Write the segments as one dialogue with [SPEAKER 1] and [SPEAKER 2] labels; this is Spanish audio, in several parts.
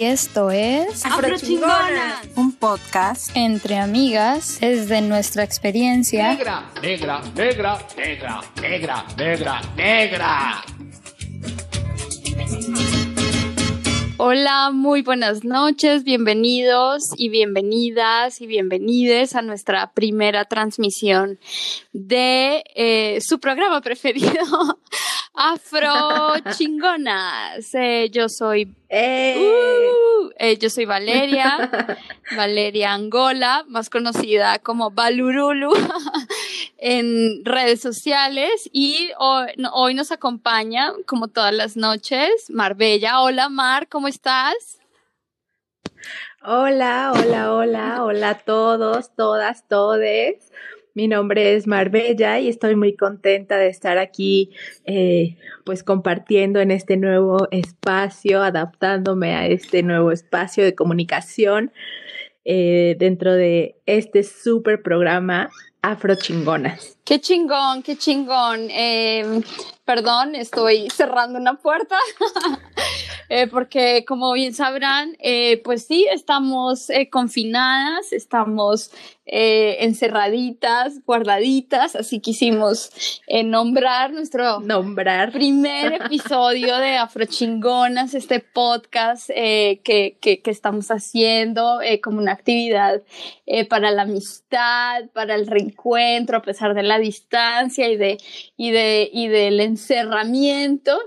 [SPEAKER 1] Y esto es
[SPEAKER 2] Afrochingonas,
[SPEAKER 3] un podcast
[SPEAKER 1] entre amigas desde nuestra experiencia.
[SPEAKER 4] Negra, negra, negra, negra, negra, negra, negra.
[SPEAKER 1] Hola, muy buenas noches, bienvenidos y bienvenidas y bienvenides a nuestra primera transmisión de eh, su programa preferido, Afro Chingonas. Eh, yo soy uh, eh, yo soy Valeria, Valeria Angola, más conocida como Balurulu en redes sociales y hoy, hoy, nos acompaña, como todas las noches, Marbella. Hola Mar, ¿cómo estás?
[SPEAKER 5] Hola, hola, hola, hola a todos, todas, todes. Mi nombre es Marbella y estoy muy contenta de estar aquí, eh, pues compartiendo en este nuevo espacio, adaptándome a este nuevo espacio de comunicación eh, dentro de este súper programa Afro Chingonas.
[SPEAKER 1] Qué chingón, qué chingón. Eh, perdón, estoy cerrando una puerta. Eh, porque como bien sabrán, eh, pues sí, estamos eh, confinadas, estamos encerraditas, guardaditas, así quisimos nombrar nuestro
[SPEAKER 5] nombrar.
[SPEAKER 1] primer episodio de Afrochingonas, este podcast que, que, que, estamos haciendo como una actividad para la amistad, para el reencuentro a pesar de la distancia y, de, y, de, y del encerramiento.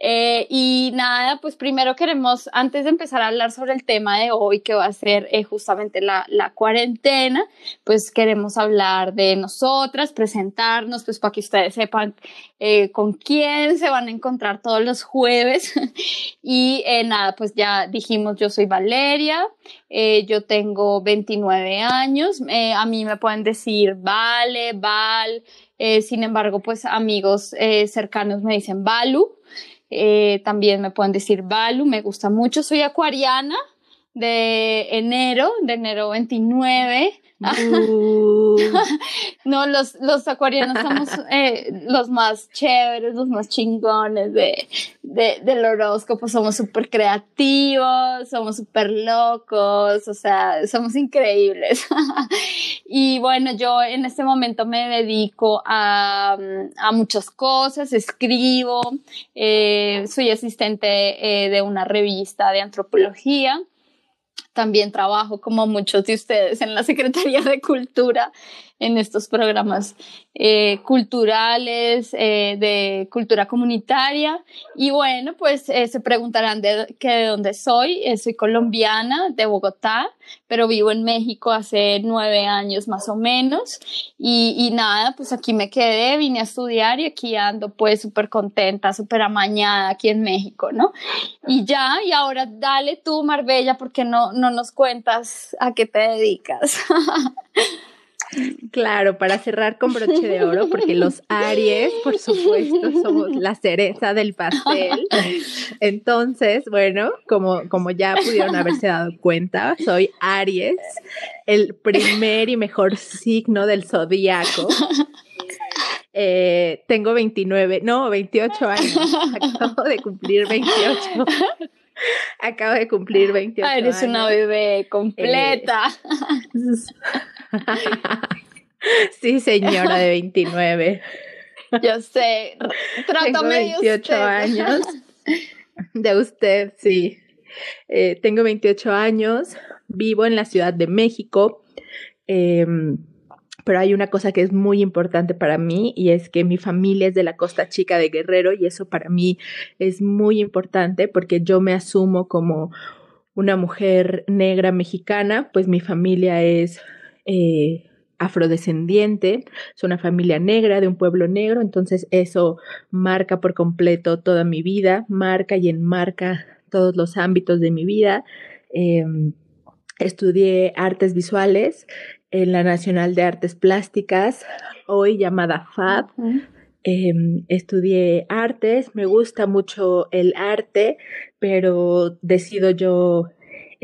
[SPEAKER 1] Eh, y nada, pues primero queremos, antes de empezar a hablar sobre el tema de hoy, que va a ser eh, justamente la, la, cuarentena, pues queremos hablar de nosotras, presentarnos, pues para que ustedes sepan eh, con quién se van a encontrar todos los jueves. y nada, pues ya dijimos, yo soy Valeria, yo tengo 29 años, a mí me pueden decir Vale, Val, sin embargo, pues amigos cercanos me dicen Balu. Eh, también me pueden decir Balu, me gusta mucho. Soy acuariana de enero, de enero 29. No, los, los acuarianos somos eh, los más chéveres, los más chingones de, de, del horóscopo. Somos súper creativos, somos súper locos, o sea, somos increíbles. y bueno, yo en este momento me dedico a, a muchas cosas, escribo, eh, soy asistente eh, de una revista de antropología. También trabajo, como muchos de ustedes, en la Secretaría de Cultura en estos programas eh, culturales, eh, de cultura comunitaria. Y bueno, pues eh, se preguntarán de, que de dónde soy. soy colombiana, de Bogotá, pero vivo en México hace nueve años más o menos. Y, y nada, pues aquí me quedé, vine a estudiar y aquí ando pues súper contenta, súper amañada aquí en México, ¿no? Y ya, y ahora dale tú, Marbella, porque no, no nos cuentas a qué te dedicas.
[SPEAKER 5] Claro, para cerrar con broche de oro, porque los Aries, por supuesto, somos la cereza del pastel. Entonces, bueno, como, como ya pudieron haberse dado cuenta, soy Aries, el primer y mejor signo del zodíaco. Eh, tengo 29, no, 28 años. Acabo de cumplir 28. Acabo de cumplir 28
[SPEAKER 1] ah, eres una bebé completa.
[SPEAKER 5] sí, señora de 29.
[SPEAKER 1] Yo sé. Trátame
[SPEAKER 5] tengo 28 años. De usted, sí. Eh, tengo 28 años. Vivo en la Ciudad de México. Eh, pero hay una cosa que es muy importante para mí y es que mi familia es de la Costa Chica de Guerrero y eso para mí es muy importante porque yo me asumo como una mujer negra mexicana, pues mi familia es eh, afrodescendiente, es una familia negra de un pueblo negro, entonces eso marca por completo toda mi vida, marca y enmarca todos los ámbitos de mi vida. Em, estudié artes visuales en la Nacional de Artes Plásticas, hoy llamada FAB. Em, estudié artes, me gusta mucho el arte, pero decido yo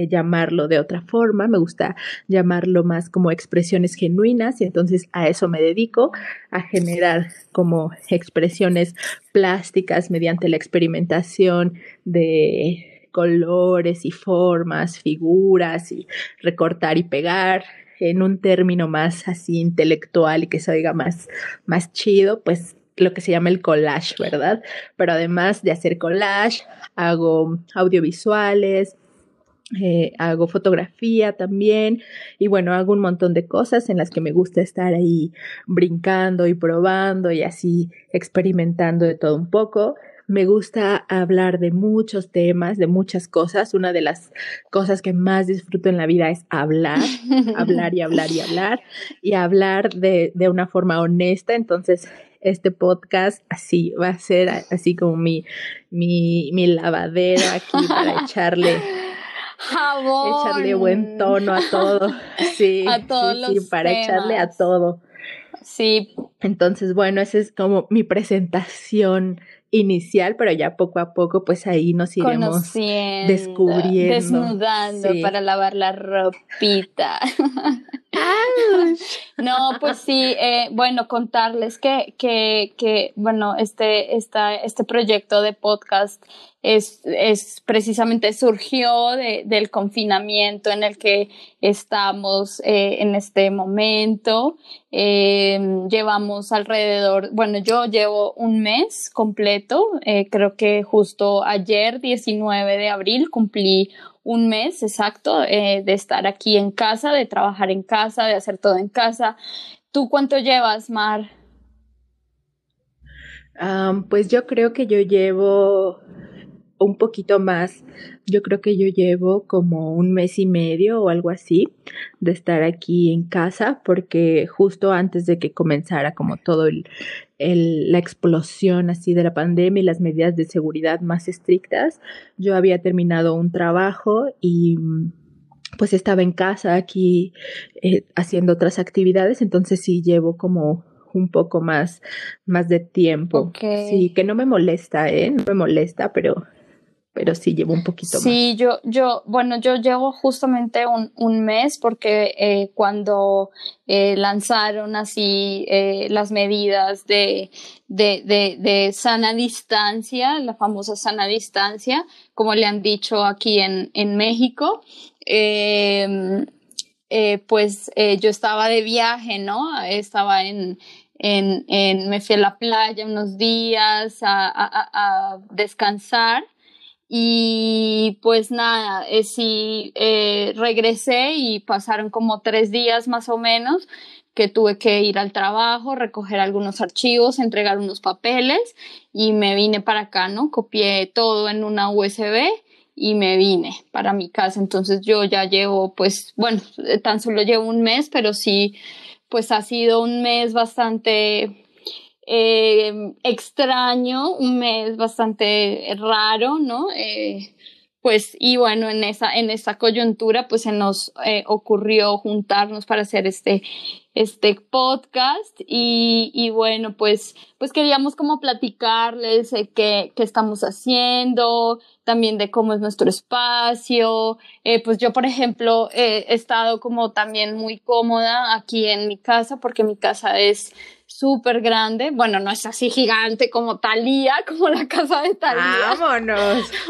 [SPEAKER 5] llamarlo de otra forma, me gusta llamarlo más como expresiones genuinas y entonces a eso me dedico, a generar como expresiones plásticas mediante la experimentación de colores y formas, figuras y recortar y pegar en un término más así intelectual y que se oiga más, más chido, pues lo que se llama el collage, ¿verdad? Pero además de hacer collage, hago audiovisuales, eh, hago fotografía también y bueno, hago un montón de cosas en las que me gusta estar ahí brincando y probando y así experimentando de todo un poco. Me gusta hablar de muchos temas, de muchas cosas. Una de las cosas que más disfruto en la vida es hablar, hablar y hablar y hablar y hablar de, de una forma honesta. Entonces, este podcast así va a ser así como mi, mi, mi lavadero aquí para echarle
[SPEAKER 1] Jabón.
[SPEAKER 5] echarle buen tono a todo. Sí,
[SPEAKER 1] A todos
[SPEAKER 5] sí,
[SPEAKER 1] los
[SPEAKER 5] sí, para echarle a todo.
[SPEAKER 1] Sí,
[SPEAKER 5] Entonces, bueno, esa es como mi presentación inicial, pero ya poco a poco, pues ahí nos iremos.
[SPEAKER 1] conociendo,
[SPEAKER 5] descubriendo.
[SPEAKER 1] desnudando
[SPEAKER 5] Sí.
[SPEAKER 1] para lavar la ropita. No, pues sí, eh, bueno, contarles que, que, que bueno, este, esta, este proyecto de podcast es, es precisamente surgió de- del confinamiento en el que estamos eh, en este momento. Eh, llevamos alrededor, bueno, yo llevo un mes completo, creo que justo ayer, 19 de abril, cumplí un mes exacto eh, de estar aquí en casa, de trabajar en casa, de hacer todo en casa. ¿Tú cuánto llevas, Mar?
[SPEAKER 5] Am, pues yo creo que yo llevo un poquito más. Yo creo que yo llevo como un mes y medio o algo así de estar aquí en casa, porque justo antes de que comenzara como todo el, el- la explosión así de la pandemia y las medidas de seguridad más estrictas, yo había terminado un trabajo y pues estaba en casa aquí eh, haciendo otras actividades, entonces sí llevo como un poco más, más de tiempo. Sí, que no me molesta, ¿eh? No me molesta, pero, pero sí llevo un poquito más.
[SPEAKER 1] Sí, yo, yo, bueno, yo llevo justamente un, un mes porque eh, cuando eh, lanzaron así eh, las medidas de, de, de, sana distancia, la famosa sana distancia, como le han dicho aquí en, en México, eh, pues yo estaba de viaje, ¿no? Estaba en, en, me fui a la playa unos días a- a descansar y pues nada, eh, sí eh, regresé y pasaron como tres días más o menos que tuve que ir al trabajo, recoger algunos archivos, entregar unos papeles y me vine para acá, ¿no? Copié todo en una USB y me vine para mi casa. Entonces yo ya llevo, pues, bueno, eh, tan solo llevo un mes, pero sí, pues ha sido un mes bastante eh, extraño, un mes bastante raro, ¿no? Eh, pues, y bueno, en esa, en esa coyuntura, pues se nos eh, ocurrió juntarnos para hacer este, este podcast y, y bueno, pues, pues queríamos como platicarles qué, qué estamos haciendo, también de cómo es nuestro espacio. Pues yo, por ejemplo, he estado como también muy cómoda aquí en mi casa porque mi casa es súper grande. Bueno, no es así gigante como Talía, como la casa de Talía.
[SPEAKER 5] ¡Vámonos!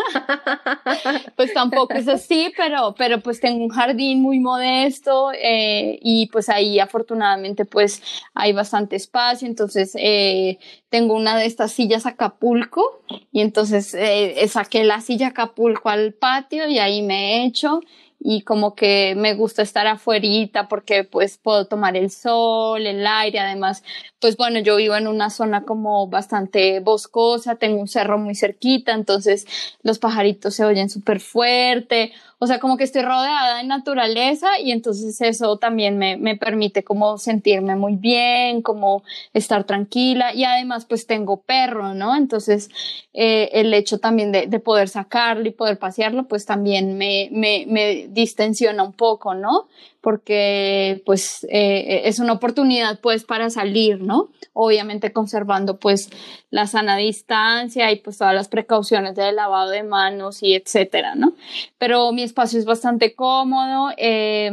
[SPEAKER 1] Pues tampoco es así, pero, pero pues tengo un jardín muy modesto eh, y pues ahí afortunadamente pues hay bastante espacio. Entonces eh, tengo una de estas sillas Acapulco y entonces eh, saqué la silla Acapulco al patio y ahí me he hecho y como que me gusta estar afuerita porque pues puedo tomar el sol, el aire, además pues bueno, yo vivo en una zona como bastante boscosa, tengo un cerro muy cerquita, entonces los pajaritos se oyen súper fuerte, o sea, como que estoy rodeada de naturaleza y entonces eso también me, me permite como sentirme muy bien, como estar tranquila y además pues tengo perro, ¿no? Entonces eh, el hecho también de, de, poder sacarlo y poder pasearlo pues también me, me, me distensiona un poco, ¿no? Porque pues eh, es una oportunidad pues para salir, ¿no? Obviamente conservando pues la sana distancia y pues todas las precauciones de lavado de manos y etcétera, ¿no? Pero mi espacio es bastante cómodo. Eh,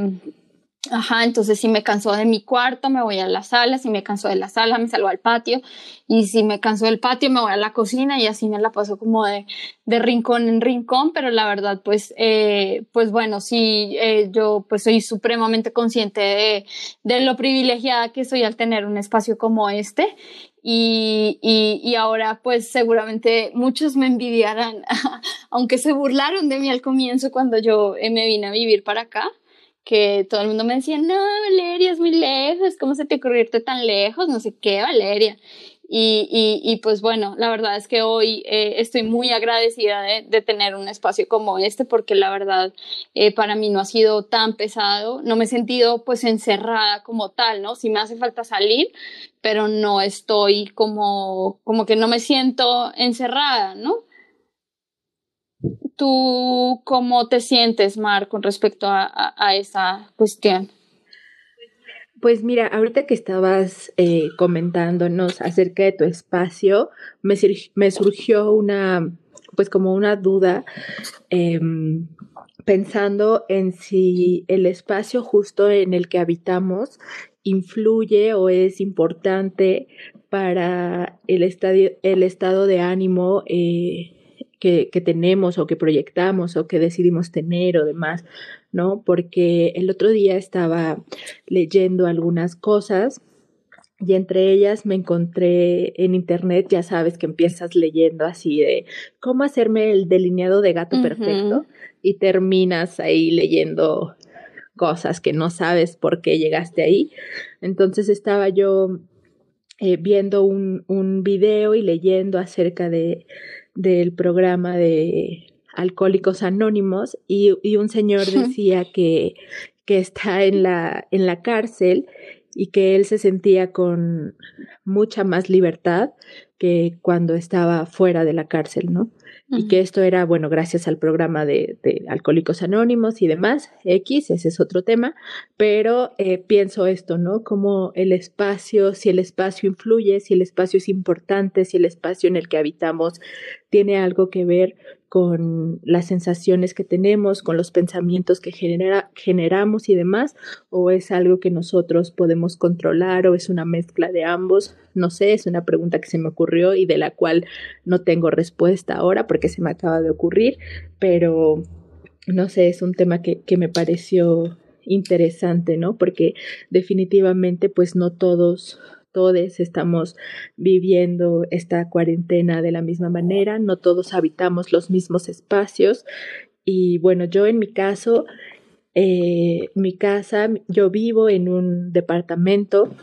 [SPEAKER 1] Ajá, entonces si me canso de mi cuarto, me voy a la sala, si me canso de la sala, me salgo al patio, y si me canso del patio, me voy a la cocina y así me la paso como de, de rincón en rincón, pero la verdad, pues, eh, pues bueno, sí, eh, yo pues soy supremamente consciente de, lo privilegiada que soy al tener un espacio como este. Y, y, y ahora pues seguramente muchos me envidiarán, aunque se burlaron de mí al comienzo cuando yo eh, me vine a vivir para acá que todo el mundo me decía, no, Valeria, es muy lejos, ¿cómo se te ocurrió irte tan lejos? No sé qué, Valeria. Y, y, pues bueno, la verdad es que hoy eh, estoy muy agradecida de, tener un espacio como este porque la verdad eh, para mí no ha sido tan pesado, no me he sentido pues encerrada como tal, ¿no? Sí me hace falta salir, pero no estoy como, como que no me siento encerrada, ¿no? ¿Tú cómo te sientes, Mar, con respecto a, a, esa cuestión?
[SPEAKER 5] Pues mira, ahorita que estabas eh, comentándonos acerca de tu espacio, me, me, surgió una, pues como una duda, eh, pensando en si el espacio justo en el que habitamos influye o es importante para el, el estado de ánimo eh, que, que, tenemos o que proyectamos o que decidimos tener o demás, ¿no? Porque el otro día estaba leyendo algunas cosas y entre ellas me encontré en internet, ya sabes que empiezas leyendo así de cómo hacerme el delineado de gato uh -huh. perfecto y terminas ahí leyendo cosas que no sabes por qué llegaste ahí. Entonces estaba yo eh, viendo un, un video y leyendo acerca de del programa de Alcohólicos Anónimos y, y un señor decía que, que está en la, en la cárcel y que él se sentía con mucha más libertad que cuando estaba fuera de la cárcel, ¿no? Uh -huh. Y que esto era, bueno, gracias al programa de, de, Alcohólicos Anónimos y demás, X, ese es otro tema, pero eh, pienso esto, ¿no? Como el espacio, si el espacio influye, si el espacio es importante, si el espacio en el que habitamos tiene algo que ver con las sensaciones que tenemos, con los pensamientos que genera, generamos y demás, o es algo que nosotros podemos controlar o es una mezcla de ambos. No sé, es una pregunta que se me ocurrió y de la cual no tengo respuesta ahora porque se me acaba de ocurrir, pero no sé, es un tema que, que me pareció interesante, ¿no? Porque definitivamente pues no todos todos estamos viviendo esta cuarentena de la misma manera, no todos habitamos los mismos espacios. Y bueno, yo en mi caso, eh, mi casa, yo vivo en un departamento,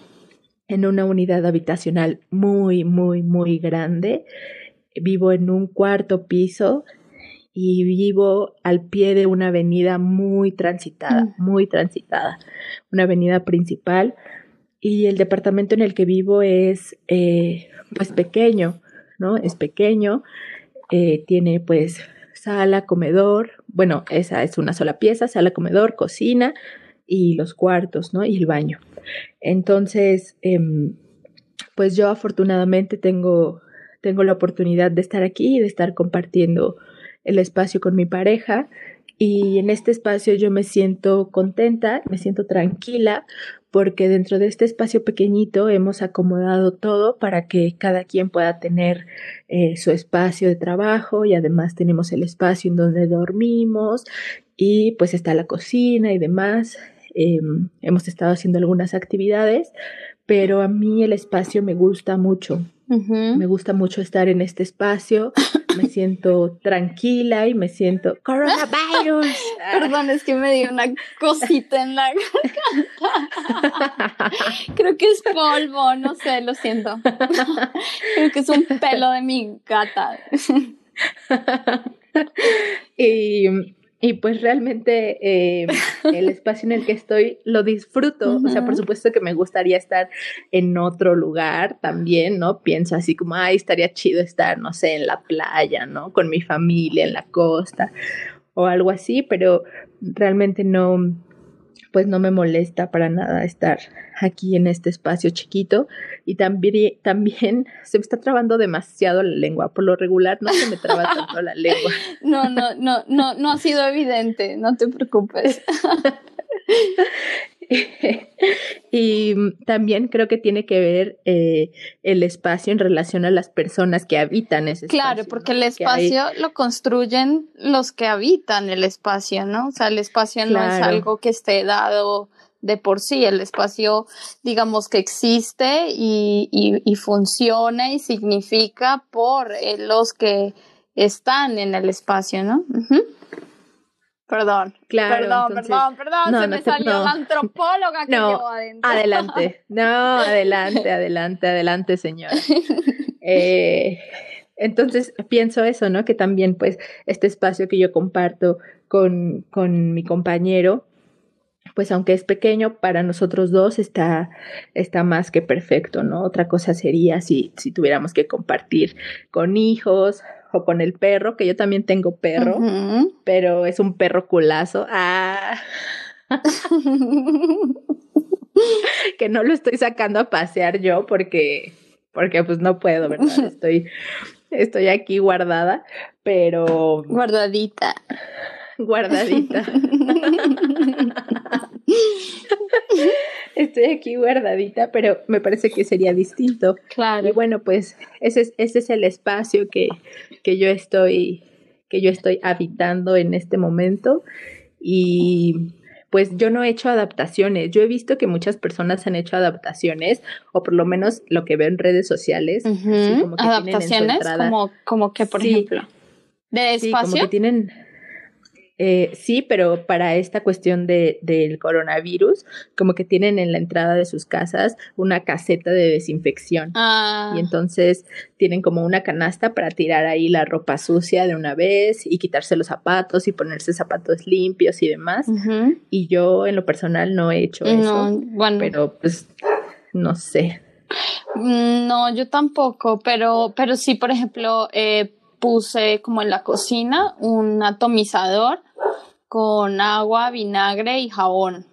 [SPEAKER 5] en una unidad habitacional muy, muy, muy grande, vivo en un cuarto piso y vivo al pie de una avenida muy transitada, mm. muy transitada, una avenida principal y el departamento en el que vivo es eh, pues pequeño, ¿no? Es pequeño, eh, tiene pues sala, comedor, bueno, esa es una sola pieza, sala, comedor, cocina y los cuartos, ¿no? Y el baño. Entonces, eh, pues yo afortunadamente tengo, tengo la oportunidad de estar aquí y de estar compartiendo el espacio con mi pareja. Y en este espacio yo me siento contenta, me siento tranquila, porque dentro de este espacio pequeñito hemos acomodado todo para que cada quien pueda tener eh, su espacio de trabajo y además tenemos el espacio en donde dormimos y pues está la cocina y demás. Eh, hemos estado haciendo algunas actividades, pero a mí el espacio me gusta mucho. Uh -huh. Me gusta mucho estar en este espacio, me siento tranquila y me siento coronavirus.
[SPEAKER 1] Perdón, es que me dio una cosita en la garganta. Creo que es polvo, no sé, lo siento. Creo que es un pelo de mi gata.
[SPEAKER 5] y y pues realmente eh, el espacio en el que estoy lo disfruto. Uh -huh. O sea, por supuesto que me gustaría estar en otro lugar también, ¿no? Pienso así como, ay, estaría chido estar, no sé, en la playa, ¿no? Con mi familia, en la costa o algo así, pero realmente no, pues no me molesta para nada estar aquí en este espacio chiquito y también, también se me está trabando demasiado la lengua. Por lo regular no se me traba tanto la lengua.
[SPEAKER 1] No, no, no, no, no ha sido evidente, no te preocupes.
[SPEAKER 5] y también creo que tiene que ver eh, el espacio en relación a las personas que habitan ese
[SPEAKER 1] espacio. Claro, porque el espacio lo construyen los que habitan el espacio, ¿no? O sea, el espacio no es algo que esté dado de por sí, el espacio, digamos que existe y, y, funciona y significa por eh, los que están en el espacio, ¿no? Perdón. Claro. Perdón, perdón, perdón. se me salió la antropóloga que llevo adentro.
[SPEAKER 5] Adelante. No, adelante, adelante, adelante, señora. Eh, entonces pienso eso, ¿no? Que también, pues, este espacio que yo comparto con, con mi compañero, pues aunque es pequeño, para nosotros dos está, está más que perfecto, ¿no? Otra cosa sería si, si tuviéramos que compartir con hijos o con el perro, que yo también tengo perro, pero es un perro culazo. Ah. que no lo estoy sacando a pasear yo porque, porque pues no puedo, ¿verdad? Estoy, estoy aquí guardada, pero...
[SPEAKER 1] Guardadita.
[SPEAKER 5] Guardadita. Estoy aquí guardadita, pero me parece que sería distinto. Claro. Y bueno, pues ese es, ese es el espacio que, que yo estoy que yo estoy habitando en este momento y pues yo no he hecho adaptaciones. Yo he visto que muchas personas han hecho adaptaciones, o por lo menos lo que veo en redes sociales.
[SPEAKER 1] como que adaptaciones, como, como que, por ejemplo, de espacio.
[SPEAKER 5] como que tienen eh, sí, pero para esta cuestión de, del coronavirus, como que tienen en la entrada de sus casas una caseta de desinfección. Ah. Y entonces tienen como una canasta para tirar ahí la ropa sucia de una vez y quitarse los zapatos y ponerse zapatos limpios y demás. Y yo en lo personal no he hecho eso. Bueno. Pero pues no sé.
[SPEAKER 1] No, yo tampoco, pero, pero sí, por ejemplo, eh, puse como en la cocina un atomizador con agua, vinagre y jabón.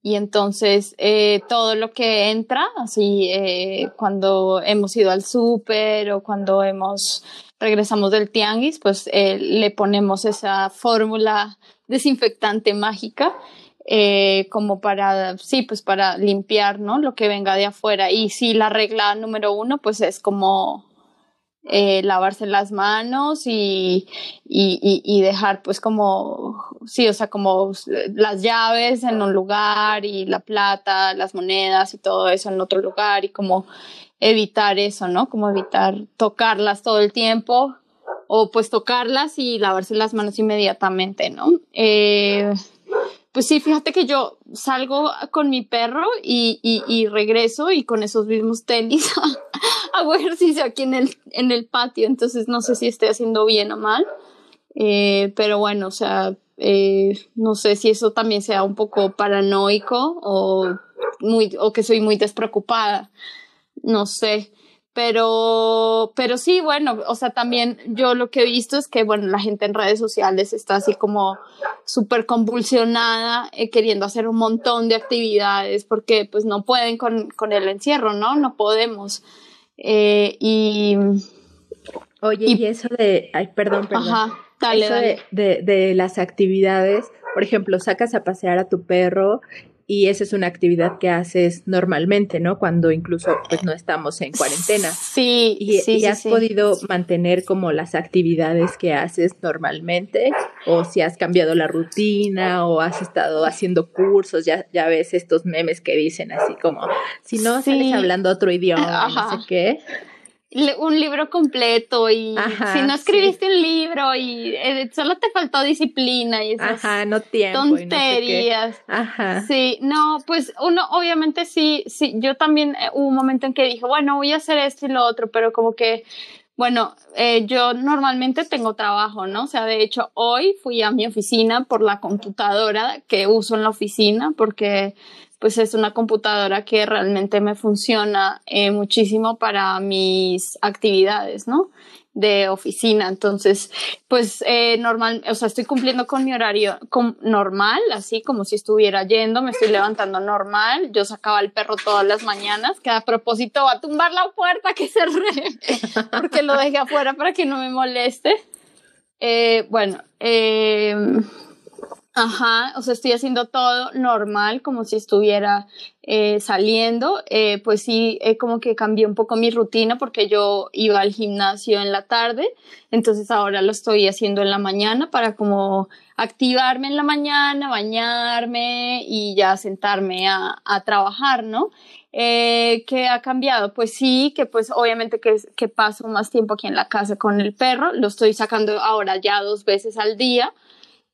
[SPEAKER 1] Y entonces eh, todo lo que entra, así eh, cuando hemos ido al súper o cuando hemos regresamos del tianguis, pues eh, le ponemos esa fórmula desinfectante mágica como para, sí, pues para limpiar, ¿no? Lo que venga de afuera. Y sí, la regla número uno, pues es como eh, lavarse las manos y, y, y, dejar pues como, sí, o sea, como las llaves en un lugar y la plata, las monedas y todo eso en otro lugar y como evitar eso, ¿no? Como evitar tocarlas todo el tiempo o pues tocarlas y lavarse las manos inmediatamente, ¿no? Eh, pues sí, fíjate que yo salgo con mi perro y, y, regreso y con esos mismos tenis hago ejercicio aquí en el, en el patio, entonces no sé si estoy haciendo bien o mal, eh, pero bueno, o sea, eh, no sé si eso también sea un poco paranoico o, muy, o que soy muy despreocupada, no sé. Pero, pero sí, bueno, o sea, también yo lo que he visto es que, bueno, la gente en redes sociales está así como súper convulsionada, eh, queriendo hacer un montón de actividades porque pues no pueden con, con el encierro, ¿no? No podemos. Eh, y...
[SPEAKER 5] Oye, y, eso de, ay, perdón, perdón. Ajá, dale, eso De, de, de las actividades, por ejemplo, sacas a pasear a tu perro y esa es una actividad que haces normalmente, ¿no? Cuando incluso pues no estamos en cuarentena.
[SPEAKER 1] Sí,
[SPEAKER 5] y,
[SPEAKER 1] sí,
[SPEAKER 5] y has podido mantener como las actividades que haces normalmente o si has cambiado la rutina o has estado haciendo cursos, ya, ya ves estos memes que dicen así como, si no sales hablando otro idioma, no sé qué
[SPEAKER 1] un libro completo y si no escribiste un libro y eh, solo te faltó disciplina y esas
[SPEAKER 5] Ajá, no tiempo
[SPEAKER 1] tonterías. Ajá. Sí, no, pues uno obviamente sí, sí, yo también eh, hubo un momento en que dije, bueno, voy a hacer esto y lo otro, pero como que bueno, eh, yo normalmente tengo trabajo, ¿no? O sea, de hecho, hoy fui a mi oficina por la computadora que uso en la oficina porque pues es una computadora que realmente me funciona eh, muchísimo para mis actividades, ¿no? de oficina. Entonces, pues eh, normal, o sea, estoy cumpliendo con mi horario normal, así como si estuviera yendo, me estoy levantando normal. Yo sacaba al perro todas las mañanas, que a propósito va a tumbar la puerta que cerré, porque lo dejé afuera para que no me moleste. Eh, bueno, eh, Ajá, o sea, estoy haciendo todo normal, como si estuviera eh, saliendo. Eh, pues sí, eh, como que cambié un poco mi rutina porque yo iba al gimnasio en la tarde, entonces ahora lo estoy haciendo en la mañana para como activarme en la mañana, bañarme y ya sentarme a, a trabajar, ¿no? Eh, ¿Qué ha cambiado? Pues sí, que pues obviamente que, que paso más tiempo aquí en la casa con el perro, lo estoy sacando ahora ya dos veces al día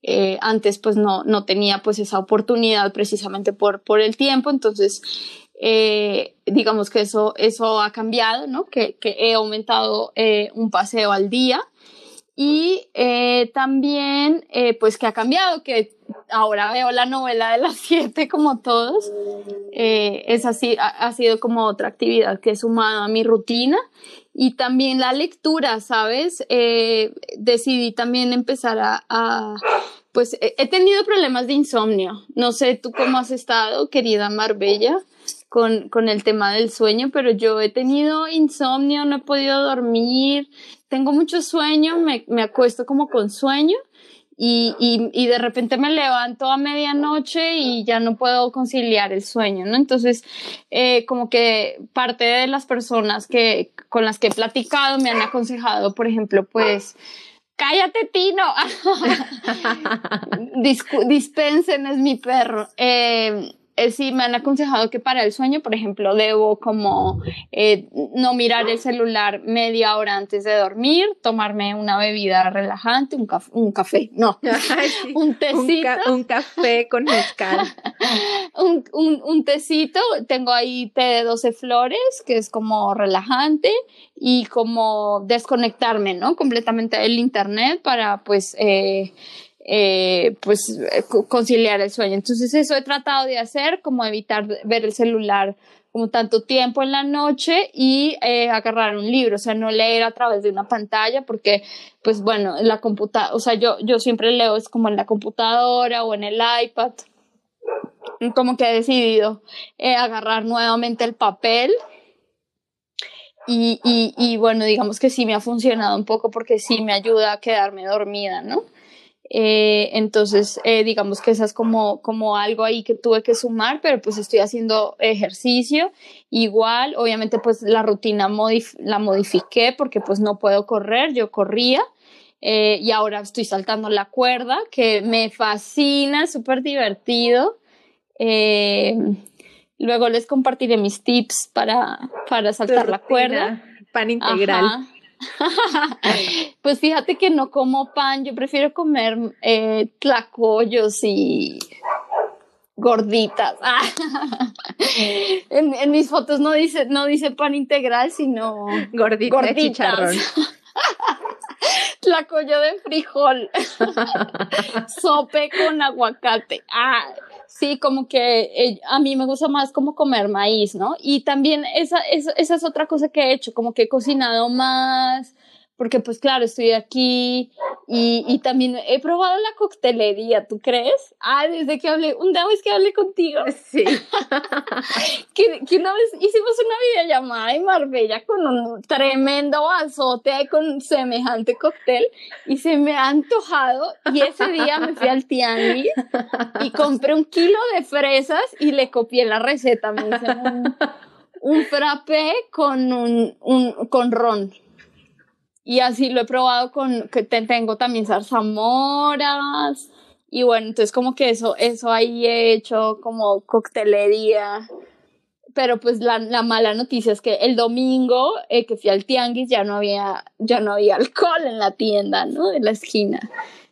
[SPEAKER 1] eh, antes pues no, no tenía pues esa oportunidad precisamente por, por el tiempo, entonces eh, digamos que eso, eso ha cambiado, ¿no? Que, que he aumentado eh, un paseo al día. Y eh, también eh, pues que ha cambiado, que ahora veo la novela de las siete como todos, eh, es así, ha, ha sido como otra actividad que he sumado a mi rutina y también la lectura, ¿sabes? Eh, decidí también empezar a, a pues he, tenido problemas de insomnio. No sé tú cómo has estado, querida Marbella, con, con el tema del sueño, pero yo he tenido insomnio, no he podido dormir, tengo mucho sueño, me, me acuesto como con sueño y, y, de repente me levanto a medianoche y ya no puedo conciliar el sueño, ¿no? Entonces, eh, como que parte de las personas que, con las que he platicado me han aconsejado, por ejemplo, pues, cállate, Tino. Dispensen, es mi perro. Eh, eh, sí me han aconsejado que para el sueño, por ejemplo, debo como eh, no mirar el celular media hora antes de dormir, tomarme una bebida relajante, un, caf un café, no,
[SPEAKER 5] Ay, sí.
[SPEAKER 1] un tecito.
[SPEAKER 5] Un, ca un, café con mezcal.
[SPEAKER 1] un, un, un, tecito, tengo ahí té de 12 flores, que es como relajante y como desconectarme, ¿no? Completamente del internet para pues... Eh, eh, pues conciliar el sueño. Entonces eso he tratado de hacer, como evitar ver el celular como tanto tiempo en la noche y eh, agarrar un libro, o sea, no leer a través de una pantalla porque, pues bueno, en la computadora, o sea, yo, yo siempre leo es como en la computadora o en el iPad, como que he decidido eh, agarrar nuevamente el papel y, y bueno, digamos que sí me ha funcionado un poco porque sí me ayuda a quedarme dormida, ¿no? Eh, entonces, eh, digamos que esa es como, como algo ahí que tuve que sumar, pero pues estoy haciendo ejercicio. Igual, obviamente, pues la rutina modif la modifiqué porque pues no puedo correr, yo corría. Eh, y ahora estoy saltando la cuerda, que me fascina, súper divertido. Luego les compartiré mis tips para, para saltar la cuerda.
[SPEAKER 5] Pan integral. Ajá.
[SPEAKER 1] pues fíjate que no como pan, yo prefiero comer eh, tlacoyos y gorditas. en, en, mis fotos no dice, no dice pan integral, sino
[SPEAKER 5] Gordita gorditas. De chicharrón.
[SPEAKER 1] Tlacoyo de frijol. Sope con aguacate. Ah, sí, como que eh, a mí me gusta más como comer maíz, ¿no? Y también esa, esa, esa es otra cosa que he hecho, como que he cocinado más, porque pues claro, estoy aquí y, y, también he probado la coctelería, ¿tú crees? Ah, desde que hablé, una vez que hablé contigo.
[SPEAKER 5] Sí.
[SPEAKER 1] que, que, una vez hicimos una videollamada en Marbella con un tremendo vasote con semejante cóctel y se me ha antojado y ese día me fui al tianguis y compré un kilo de fresas y le copié la receta, me hice un, un frappé con un, un con ron. Y así lo he probado con, que tengo también zarzamoras. Y bueno, entonces como que eso, eso ahí he hecho como coctelería. Pero pues la, la mala noticia es que el domingo eh, que fui al tianguis ya no había, ya no había alcohol en la tienda, ¿no? De la esquina.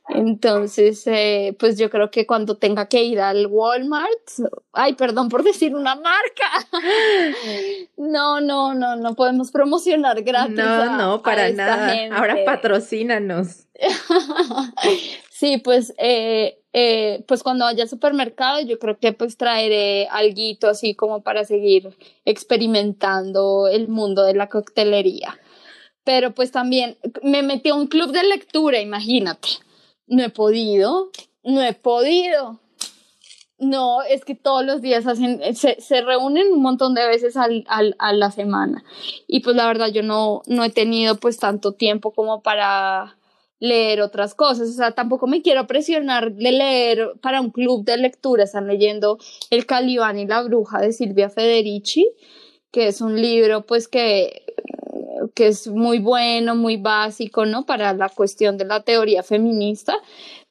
[SPEAKER 1] Entonces, eh, pues yo creo que cuando tenga que ir al Walmart, ay, perdón por decir una marca. No, no, no, no podemos promocionar gratis.
[SPEAKER 5] No,
[SPEAKER 1] a,
[SPEAKER 5] no, para
[SPEAKER 1] a
[SPEAKER 5] nada.
[SPEAKER 1] Gente.
[SPEAKER 5] Ahora patrocínanos.
[SPEAKER 1] sí, pues, eh, eh, pues cuando vaya al supermercado, yo creo que pues traeré alguito así como para seguir experimentando el mundo de la coctelería. Pero pues también me metí a un club de lectura, imagínate no he podido, no he podido. No, es que todos los días hacen, se, se reúnen un montón de veces al, al, a la semana. Y pues la verdad yo no, no he tenido pues tanto tiempo como para, leer otras cosas. O sea, tampoco me quiero presionar de leer para un club de lectura. Están leyendo El Calibán y la Bruja de Silvia Federici, que es un libro pues que, que es muy bueno, muy básico, ¿no? Para la cuestión de la teoría feminista.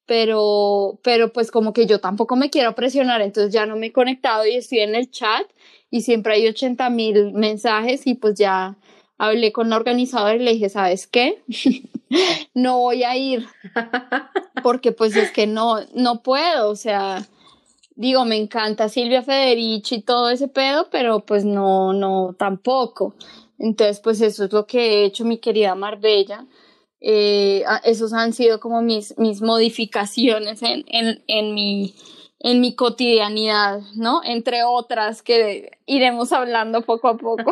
[SPEAKER 1] Pero, pero pues como que yo tampoco me quiero presionar, entonces ya no me he conectado y estoy en el chat y siempre hay 80 mil mensajes y pues ya hablé con la organizadora y le dije, ¿sabes qué? no voy a ir porque pues es que no, no puedo, o sea, digo, me encanta Silvia Federici y todo ese pedo, pero pues no, no, tampoco. Entonces, pues eso es lo que he hecho, mi querida Marbella. Eh, esos han sido como mis, mis modificaciones en, en, en, mi, en mi cotidianidad, ¿no? Entre otras que iremos hablando poco a poco.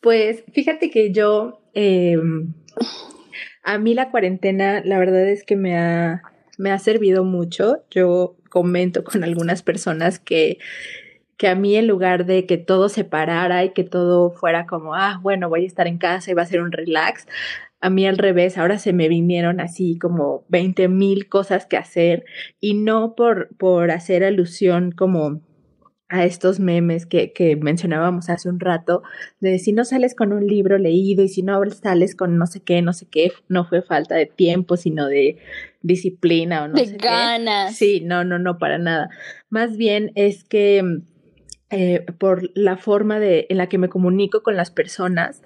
[SPEAKER 5] Pues fíjate que yo, em, a mí la cuarentena, la verdad es que me ha, me ha servido mucho. Yo comento con algunas personas que, que a mí en lugar de que todo se parara y que todo fuera como, ah, bueno, voy a estar en casa y va a ser un relax, a mí al revés, ahora se me vinieron así como 20 mil cosas que hacer y no por, por hacer alusión como a estos memes que, que, mencionábamos hace un rato, de si no sales con un libro leído y si no sales con no sé qué, no sé qué, no fue falta de tiempo, sino de disciplina o no
[SPEAKER 1] de
[SPEAKER 5] sé
[SPEAKER 1] ganas.
[SPEAKER 5] Sí, no, no, no, para nada. Más bien es que eh, por la forma de, en la que me comunico con las personas,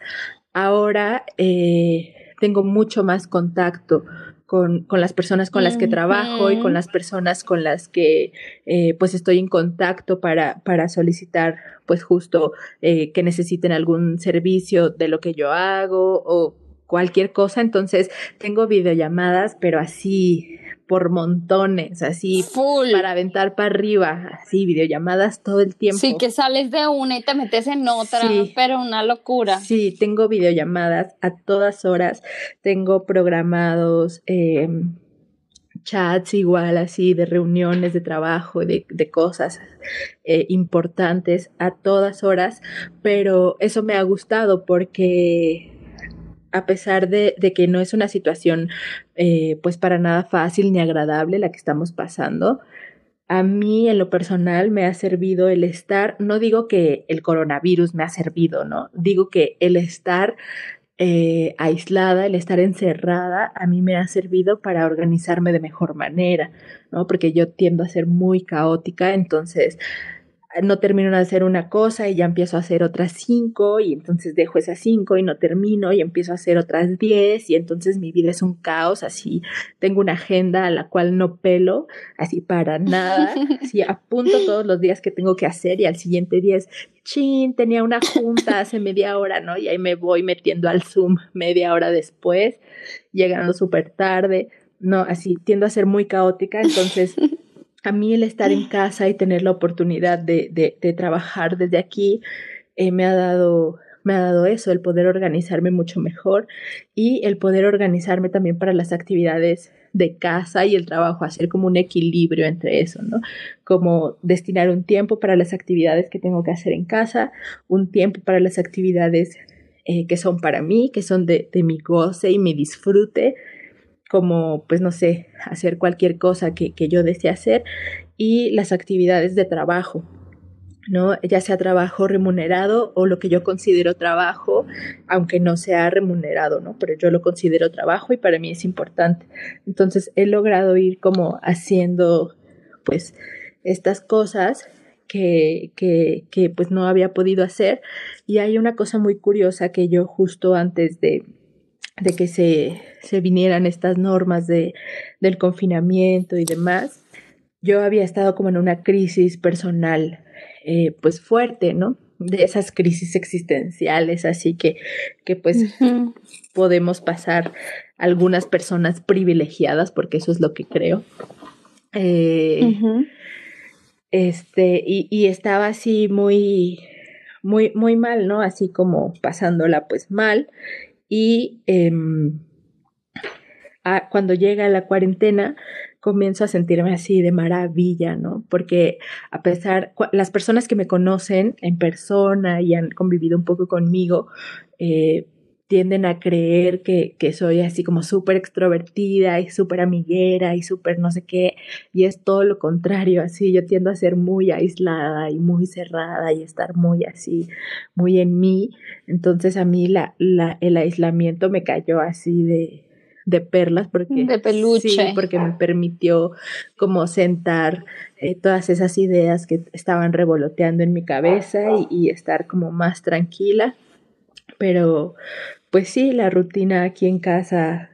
[SPEAKER 5] ahora eh, tengo mucho más contacto con, con, las personas con las que trabajo y con las personas con las que eh, pues estoy en contacto para, para solicitar pues justo eh, que necesiten algún servicio de lo que yo hago o cualquier cosa. Entonces tengo videollamadas, pero así por montones, así
[SPEAKER 1] Full.
[SPEAKER 5] para aventar para arriba, así videollamadas todo el tiempo.
[SPEAKER 1] Sí, que sales de una y te metes en otra,
[SPEAKER 5] Sí.
[SPEAKER 1] pero una locura.
[SPEAKER 5] Sí, tengo videollamadas a todas horas, tengo programados eh, chats igual así de reuniones de trabajo, de, de cosas eh, importantes a todas horas, pero eso me ha gustado porque a pesar de, que no es una situación eh, pues para nada fácil ni agradable la que estamos pasando, a mí en lo personal me ha servido el estar, no digo que el coronavirus me ha servido, ¿no? Digo que el estar eh, aislada, el estar encerrada, a mí me ha servido para organizarme de mejor manera, ¿no? Porque yo tiendo a ser muy caótica, entonces no termino de hacer una cosa y ya empiezo a hacer otras cinco y entonces dejo esas cinco y no termino y empiezo a hacer otras diez y entonces mi vida es un caos, así tengo una agenda a la cual no pelo, así para nada, así apunto todos los días que tengo que hacer y al siguiente día es, chin, tenía una junta hace media hora, ¿no? Y ahí me voy metiendo al Zoom media hora después, llegando súper tarde, no, así tiendo a ser muy caótica, entonces a mí el estar en casa y tener la oportunidad de, de, de trabajar desde aquí eh, me ha dado me ha dado eso, el poder organizarme mucho mejor y el poder organizarme también para las actividades de casa y el trabajo, hacer como un equilibrio entre eso, ¿no? Como destinar un tiempo para las actividades que tengo que hacer en casa, un tiempo para las actividades eh, que son para mí, que son de, de mi goce y mi disfrute, como, pues no sé, hacer cualquier cosa que, que yo desee hacer y las actividades de trabajo, ¿no? Ya sea trabajo remunerado o lo que yo considero trabajo, aunque no sea remunerado, ¿no? Pero yo lo considero trabajo y para mí es importante. Entonces he logrado ir como haciendo, pues, estas cosas que, que, que pues no había podido hacer. Y hay una cosa muy curiosa que yo justo antes de, de que se, se vinieran estas normas de, del confinamiento y demás, yo había estado como en una crisis personal eh, pues fuerte, ¿no? De esas crisis existenciales, así que, que pues uh -huh. podemos pasar algunas personas privilegiadas, porque eso es lo que creo. Eh, uh -huh. Este, y, y, estaba así muy, muy, muy mal, ¿no? Así como pasándola pues mal. Y a, cuando llega la cuarentena, comienzo a sentirme así de maravilla, ¿no? Porque a pesar, las personas que me conocen en persona y han convivido un poco conmigo, eh, tienden a creer que, que soy así como súper extrovertida y súper amiguera y súper no sé qué, y es todo lo contrario, así yo tiendo a ser muy aislada y muy cerrada y estar muy así, muy en mí, entonces a mí la, la, el aislamiento me cayó así de, de perlas porque
[SPEAKER 1] de peluche.
[SPEAKER 5] sí, porque me permitió como sentar eh, todas esas ideas que estaban revoloteando en mi cabeza y, y estar como más tranquila pero pues sí, la rutina aquí en casa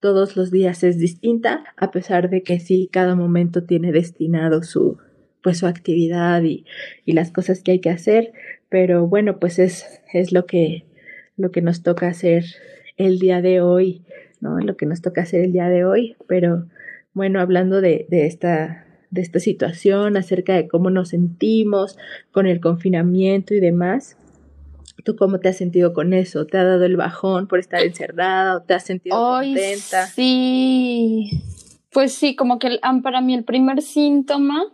[SPEAKER 5] todos los días es distinta, a pesar de que sí, cada momento tiene destinado su, pues su actividad y, y las cosas que hay que hacer, pero bueno, pues es, es lo que, lo que nos toca hacer el día de hoy, ¿no? Lo que nos toca hacer el día de hoy, pero bueno, hablando de, de esta de esta situación, acerca de cómo nos sentimos con el confinamiento y demás, ¿Tú cómo te has sentido con eso? ¿Te ha dado el bajón por estar encerrada o te has sentido contenta?
[SPEAKER 1] Sí, pues sí, como que para mí el primer síntoma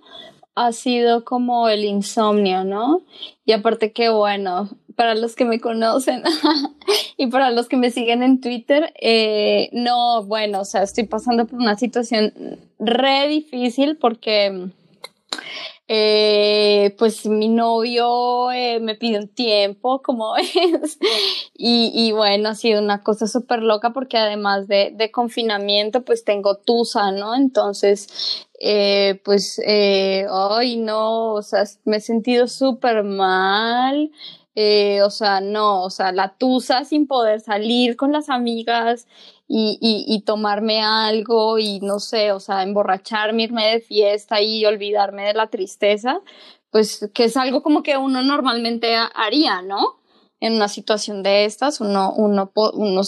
[SPEAKER 1] ha sido como el insomnio, ¿no? Y aparte que bueno, para los que me conocen y para los que me siguen en Twitter, eh, no, bueno, o sea, estoy pasando por una situación re difícil porque eh, pues mi novio eh, me pide un tiempo, como es, y, y, bueno, ha sido una cosa súper loca porque además de, de, confinamiento, pues tengo tusa, ¿no? Entonces, eh, pues, eh, ay, no, o sea, me he sentido súper mal. Eh, o sea, no, o sea, la tusa sin poder salir con las amigas, y, y, tomarme algo y no sé, o sea, emborracharme, irme de fiesta y olvidarme de la tristeza, pues que es algo como que uno normalmente haría, ¿no? En una situación de estas, uno, uno, uno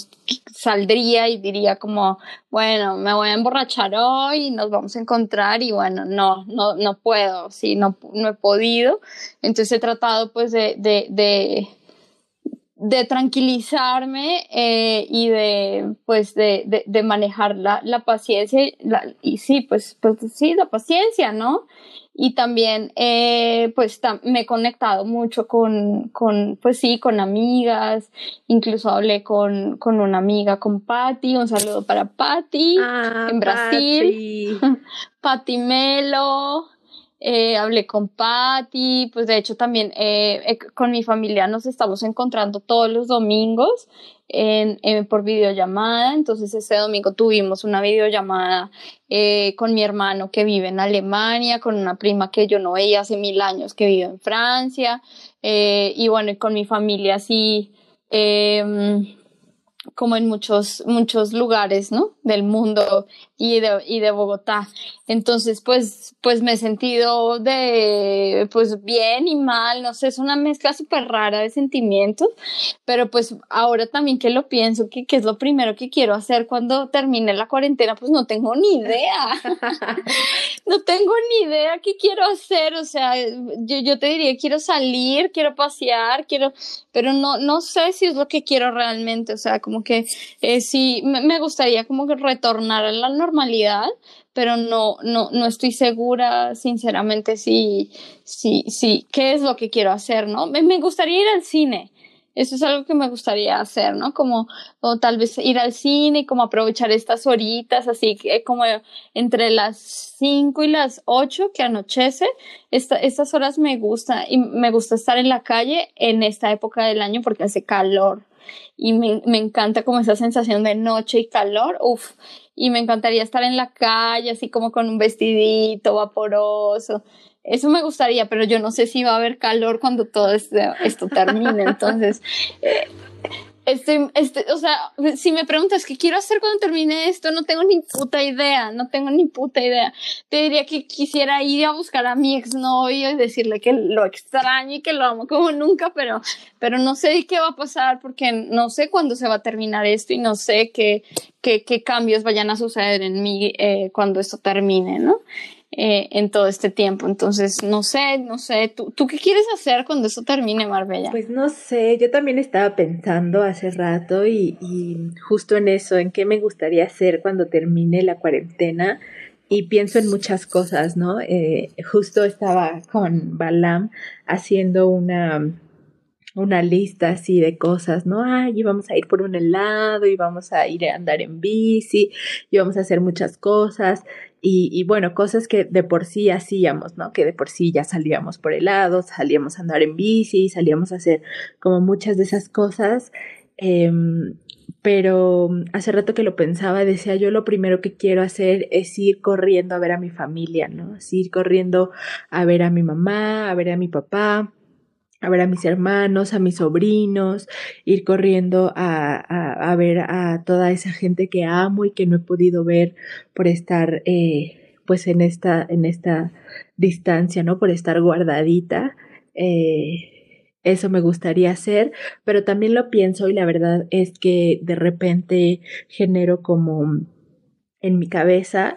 [SPEAKER 1] saldría y diría como, bueno, me voy a emborrachar hoy, nos vamos a encontrar y bueno, no, no, no puedo, sí, no, no he podido. Entonces he tratado pues de, de de tranquilizarme eh, y de pues de, de, de manejar la, la paciencia la, y sí pues pues sí la paciencia no y también eh, pues me he conectado mucho con con pues sí con amigas. Incluso hablé con con una amiga con Patty un saludo para Patty
[SPEAKER 5] ah,
[SPEAKER 1] en Brasil. Patty Melo eh, hablé con Patty, pues de hecho también eh, eh, con mi familia nos estamos encontrando todos los domingos por videollamada, entonces ese domingo tuvimos una videollamada eh, con mi hermano que vive en Alemania, con una prima que yo no veía hace mil años que vive en Francia, y bueno, con mi familia así em, como en muchos, muchos lugares, ¿no? Del mundo y de, y de Bogotá. Entonces, pues, pues me he sentido de, pues bien y mal, no sé, es una mezcla súper rara de sentimientos, pero pues ahora también que lo pienso, que, que es lo primero que quiero hacer cuando termine la cuarentena, pues no tengo ni idea. no tengo ni idea qué quiero hacer, o sea, yo, yo te diría, quiero salir, quiero pasear, quiero, pero no, no sé si es lo que quiero realmente, o sea, como que eh, sí, me, me gustaría como que retornar a la normalidad, pero no, no, no estoy segura, sinceramente, si, si, si, qué es lo que quiero hacer, ¿no? Me, me gustaría ir al cine. Eso es algo que me gustaría hacer, ¿no? Como, o tal vez ir al cine y como aprovechar estas horitas, así que como entre las 5 y las 8 que anochece, esta, estas horas me gusta y me gusta estar en la calle en esta época del año porque hace calor y me, me encanta como esa sensación de noche y calor, uff, y me encantaría estar en la calle así como con un vestidito vaporoso. Eso me gustaría, pero yo no sé si va a haber calor cuando todo esto, esto termine. Entonces, eh, este, este, o sea, si me preguntas qué quiero hacer cuando termine esto, no tengo ni puta idea, no tengo ni puta idea. Te diría que quisiera ir a buscar a mi exnovio y decirle que lo extraño y que lo amo como nunca, pero, pero no sé qué va a pasar porque no sé cuándo se va a terminar esto y no sé qué, qué, qué cambios vayan a suceder en mí eh, cuando esto termine, ¿no? Eh, en todo este tiempo. Entonces, no sé, no sé, ¿tú, ¿tú qué quieres hacer cuando eso termine, Marbella?
[SPEAKER 5] Pues no sé, yo también estaba pensando hace rato y, justo en eso, en qué me gustaría hacer cuando termine la cuarentena y pienso en muchas cosas, ¿no? Eh, justo estaba con Balam haciendo una una lista así de cosas, ¿no? Ay, vamos a ir por un helado y vamos a ir a andar en bici y vamos a hacer muchas cosas y, y, bueno, cosas que de por sí hacíamos, ¿no? Que de por sí ya salíamos por helado, salíamos a andar en bici, salíamos a hacer como muchas de esas cosas. Eh, pero hace rato que lo pensaba, decía yo lo primero que quiero hacer es ir corriendo a ver a mi familia, ¿no? Es ir corriendo a ver a mi mamá, a ver a mi papá, a ver a mis hermanos, a mis sobrinos, ir corriendo a, a, ver a toda esa gente que amo y que no he podido ver por estar eh, pues en esta, en esta distancia, ¿no? Por estar guardadita. Eh, eso me gustaría hacer, pero también lo pienso y la verdad es que de repente genero como en mi cabeza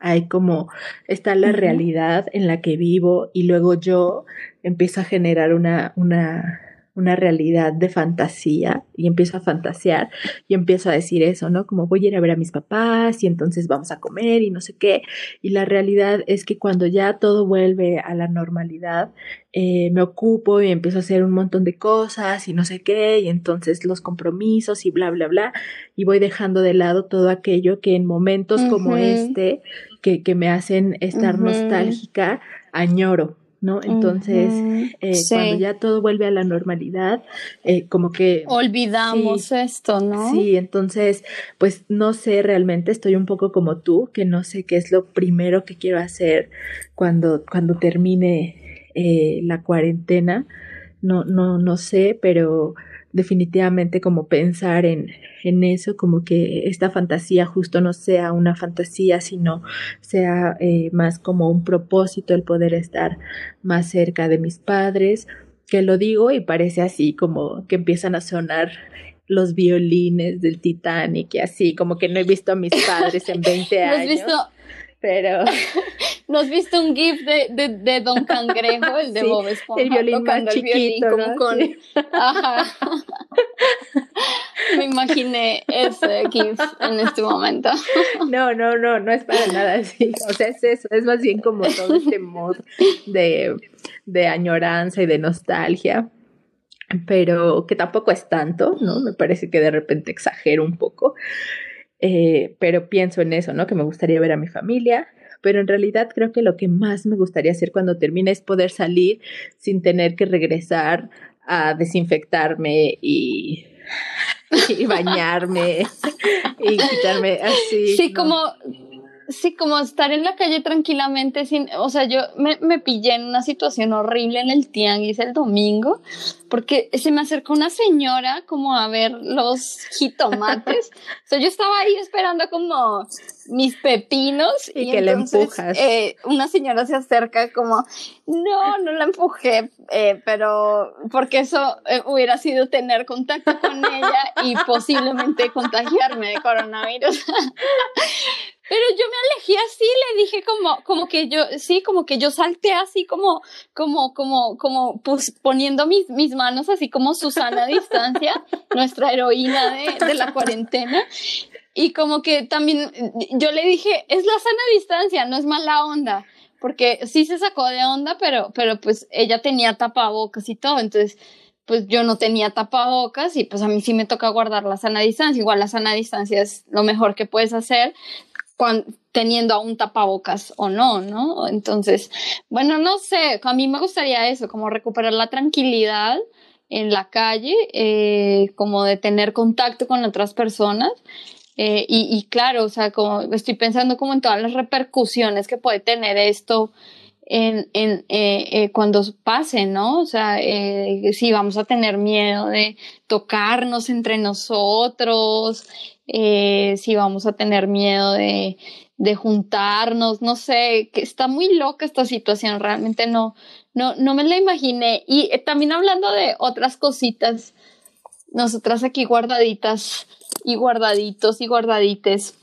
[SPEAKER 5] hay como está la realidad en la que vivo y luego yo empiezo a generar una, una, una realidad de fantasía y empiezo a fantasear y empiezo a decir eso, ¿no? Como voy a ir a ver a mis papás y entonces vamos a comer y no sé qué. Y la realidad es que cuando ya todo vuelve a la normalidad, eh, me ocupo y empiezo a hacer un montón de cosas y no sé qué, y entonces los compromisos y bla, bla, bla, y voy dejando de lado todo aquello que en momentos uh -huh. como este, que, que, me hacen estar uh -huh. nostálgica, añoro. ¿no? Entonces, uh -huh. eh, sí. cuando ya todo vuelve a la normalidad, eh, como que...
[SPEAKER 1] Olvidamos sí, esto, ¿no?
[SPEAKER 5] Sí, entonces, pues no sé realmente, estoy un poco como tú, que no sé qué es lo primero que quiero hacer cuando, cuando termine eh, la cuarentena, no, no, no sé, pero definitivamente como pensar en, en eso, como que esta fantasía justo no sea una fantasía, sino sea eh, más como un propósito el poder estar más cerca de mis padres, que lo digo y parece así como que empiezan a sonar los violines del Titanic y así, como que no he visto a mis padres en 20 años. ¿No has visto? Pero.
[SPEAKER 1] ¿No has visto un GIF de, de, de Don Cangrejo, el de sí, Bob Esponja?
[SPEAKER 5] El violín más chiquito,
[SPEAKER 1] el violín,
[SPEAKER 5] ¿no?
[SPEAKER 1] como con. Sí. Ajá. Me imaginé ese GIF en este momento.
[SPEAKER 5] No, no, no, no es para nada así. O sea, es eso, es más bien como todo este mood de, de añoranza y de nostalgia pero que tampoco es tanto, ¿no? Me parece que de repente exagero un poco, eh, pero pienso en eso, ¿no? Que me gustaría ver a mi familia, pero en realidad creo que lo que más me gustaría hacer cuando termine es poder salir sin tener que regresar a desinfectarme y, y bañarme y quitarme así.
[SPEAKER 1] Sí, ¿no? como sí, como estar en la calle tranquilamente sin, o sea, yo me, me, pillé en una situación horrible en el tianguis el domingo, porque se me acercó una señora como a ver los jitomates, o sea, yo estaba ahí esperando como mis pepinos
[SPEAKER 5] y, y que entonces, le empujas.
[SPEAKER 1] Eh, una señora se acerca como, no, no la empujé, eh, pero porque eso eh, hubiera sido tener contacto con ella y posiblemente contagiarme de coronavirus. Pero yo me alejé así, le dije como, como que yo, sí, como que yo salté así como, como, como, como pues, poniendo mis, mis manos así como Susana a distancia, nuestra heroína de, de la cuarentena. Y como que también yo le dije, es la sana distancia, no es mala onda. Porque sí se sacó de onda, pero, pero pues ella tenía tapabocas y todo. Entonces, pues yo no tenía tapabocas y pues a mí sí me toca guardar la sana distancia. Igual la sana distancia es lo mejor que puedes hacer teniendo aún tapabocas o no, ¿no? Entonces, bueno, no sé, a mí me gustaría eso, como recuperar la tranquilidad en la calle, eh, como de tener contacto con otras personas. Eh, y, y, claro, o sea, como estoy pensando como en todas las repercusiones que puede tener esto en, en eh, eh, cuando pase, ¿no? O sea, eh, si vamos a tener miedo de tocarnos entre nosotros, eh, si vamos a tener miedo de, de juntarnos, no sé, que está muy loca esta situación, realmente no, no, no me la imaginé. Y también hablando de otras cositas, nosotras aquí guardaditas y guardaditos y guardadites.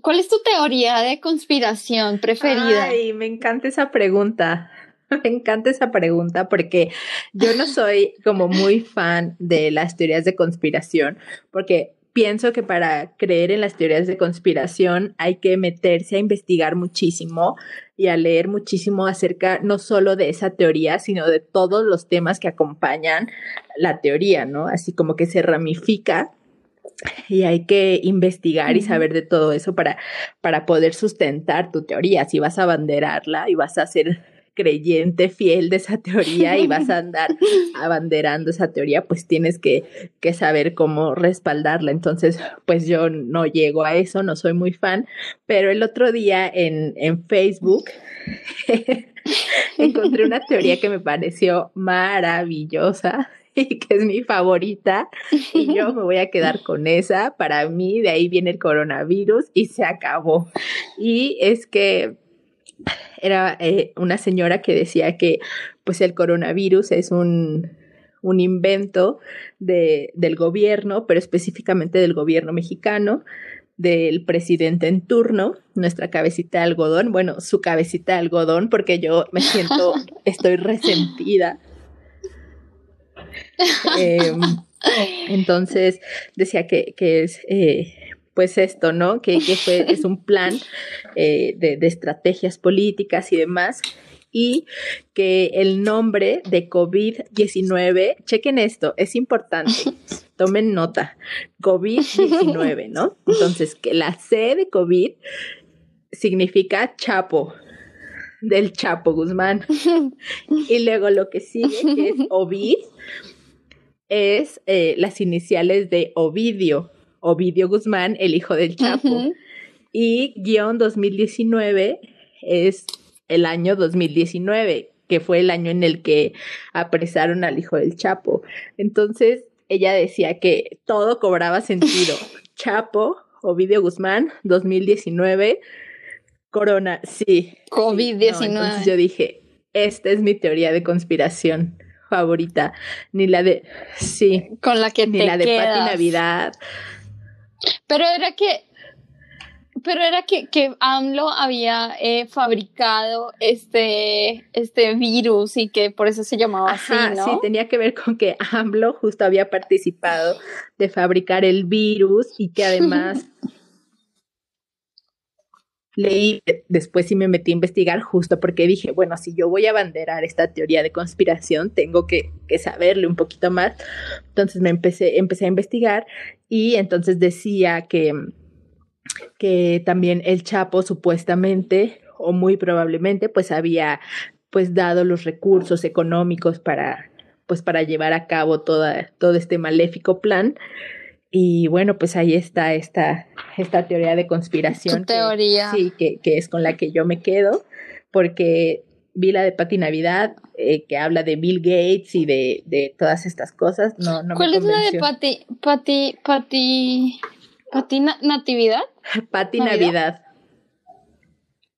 [SPEAKER 1] ¿Cuál es tu teoría de conspiración preferida?
[SPEAKER 5] Ay, me encanta esa pregunta. Me encanta esa pregunta porque yo no soy como muy fan de las teorías de conspiración, porque pienso que para creer en las teorías de conspiración hay que meterse a investigar muchísimo y a leer muchísimo acerca no solo de esa teoría, sino de todos los temas que acompañan la teoría, ¿no? Así como que se ramifica y hay que investigar y saber de todo eso para, para poder sustentar tu teoría. Si vas a abanderarla y vas a ser creyente fiel de esa teoría y vas a andar abanderando esa teoría, pues tienes que, que saber cómo respaldarla. Entonces, pues yo no llego a eso, no soy muy fan, pero el otro día en, en Facebook encontré una teoría que me pareció maravillosa y que es mi favorita y yo me voy a quedar con esa. Para mí de ahí viene el coronavirus y se acabó. Y es que era eh, una señora que decía que pues el coronavirus es un, un invento de, del gobierno, pero específicamente del gobierno mexicano, del presidente en turno, nuestra cabecita de algodón, bueno, su cabecita de algodón, porque yo me siento, estoy resentida. Em, entonces decía que, que es eh, pues esto, ¿no? Que, fue, es un plan eh, de, de, estrategias políticas y demás. Y que el nombre de COVID-19, chequen esto, es importante, tomen nota, COVID-19, ¿no? Entonces, que la C de COVID significa Chapo, del Chapo Guzmán. Y luego lo que sigue, que es Ovid, es eh, las iniciales de Ovidio, Ovidio Guzmán, el hijo del Chapo. Y guion 2019 es el año 2019, que fue el año en el que apresaron al hijo del Chapo. Entonces, ella decía que todo cobraba sentido. Chapo, Ovidio Guzmán, 2019, Corona, sí.
[SPEAKER 1] COVID-19.
[SPEAKER 5] entonces yo dije, esta es mi teoría de conspiración favorita, ni la de, sí,
[SPEAKER 1] con la que
[SPEAKER 5] ni la de Pati Navidad,
[SPEAKER 1] pero era que, pero era que, que AMLO había eh, fabricado este, este virus y que por eso se llamaba así, ¿no?
[SPEAKER 5] Sí, tenía que ver con que AMLO justo había participado de fabricar el virus y que además leí, después sí me metí a investigar justo porque dije, bueno, si yo voy a abanderar esta teoría de conspiración, tengo que, que, saberle un poquito más. Entonces me empecé, empecé a investigar y entonces decía que, que también el Chapo supuestamente o muy probablemente pues había pues dado los recursos económicos para pues para llevar a cabo toda, todo este maléfico plan y bueno, pues ahí está esta, esta teoría de conspiración.
[SPEAKER 1] teoría.
[SPEAKER 5] sí, que, que, es con la que yo me quedo, porque vi la de Pati Navidad, eh, que habla de Bill Gates y de, de todas estas cosas. No, no
[SPEAKER 1] ¿Cuál es la de Pati, Pati, Pati, Pati Natividad?
[SPEAKER 5] Pati Navidad.